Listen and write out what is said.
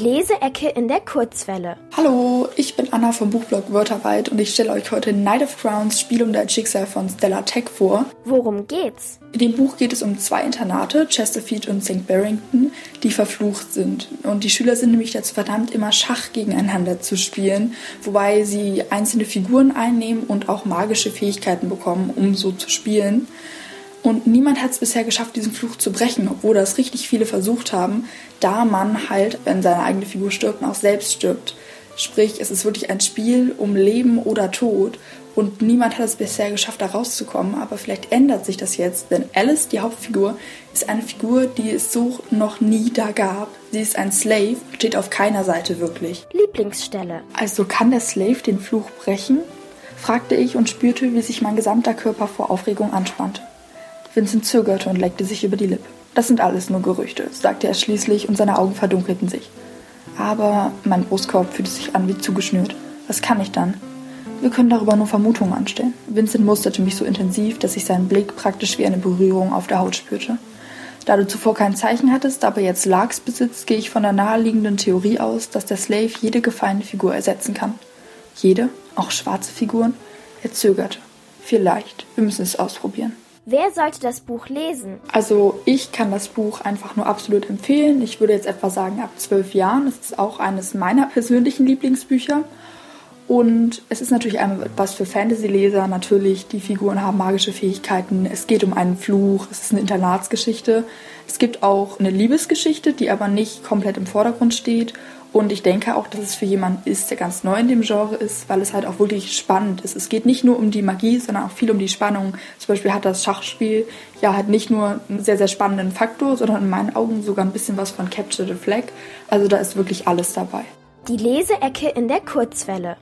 Leseecke in der Kurzwelle. Hallo, ich bin Anna vom Buchblog Wörterweit und ich stelle euch heute Night of Crowns Spiel um dein Schicksal von Stella Tech vor. Worum geht's? In dem Buch geht es um zwei Internate, Chesterfield und St. Barrington, die verflucht sind. Und die Schüler sind nämlich dazu verdammt, immer Schach gegeneinander zu spielen, wobei sie einzelne Figuren einnehmen und auch magische Fähigkeiten bekommen, um so zu spielen. Und niemand hat es bisher geschafft, diesen Fluch zu brechen, obwohl das richtig viele versucht haben, da man halt, wenn seine eigene Figur stirbt, auch selbst stirbt. Sprich, es ist wirklich ein Spiel um Leben oder Tod und niemand hat es bisher geschafft, da rauszukommen. Aber vielleicht ändert sich das jetzt, denn Alice, die Hauptfigur, ist eine Figur, die es so noch nie da gab. Sie ist ein Slave, steht auf keiner Seite wirklich. Lieblingsstelle. Also kann der Slave den Fluch brechen? fragte ich und spürte, wie sich mein gesamter Körper vor Aufregung anspannte. Vincent zögerte und leckte sich über die Lippe. Das sind alles nur Gerüchte, sagte er schließlich und seine Augen verdunkelten sich. Aber mein Brustkorb fühlte sich an wie zugeschnürt. Was kann ich dann? Wir können darüber nur Vermutungen anstellen. Vincent musterte mich so intensiv, dass ich seinen Blick praktisch wie eine Berührung auf der Haut spürte. Da du zuvor kein Zeichen hattest, aber jetzt Larks besitzt, gehe ich von der naheliegenden Theorie aus, dass der Slave jede gefallene Figur ersetzen kann. Jede, auch schwarze Figuren? Er zögerte. Vielleicht. Wir müssen es ausprobieren. Wer sollte das Buch lesen? Also ich kann das Buch einfach nur absolut empfehlen. Ich würde jetzt etwa sagen ab zwölf Jahren. Es ist auch eines meiner persönlichen Lieblingsbücher. Und es ist natürlich was für Fantasy-Leser. Natürlich, die Figuren haben magische Fähigkeiten. Es geht um einen Fluch. Es ist eine Internatsgeschichte. Es gibt auch eine Liebesgeschichte, die aber nicht komplett im Vordergrund steht. Und ich denke auch, dass es für jemanden ist, der ganz neu in dem Genre ist, weil es halt auch wirklich spannend ist. Es geht nicht nur um die Magie, sondern auch viel um die Spannung. Zum Beispiel hat das Schachspiel ja halt nicht nur einen sehr, sehr spannenden Faktor, sondern in meinen Augen sogar ein bisschen was von Capture the Flag. Also da ist wirklich alles dabei. Die Leseecke in der Kurzwelle.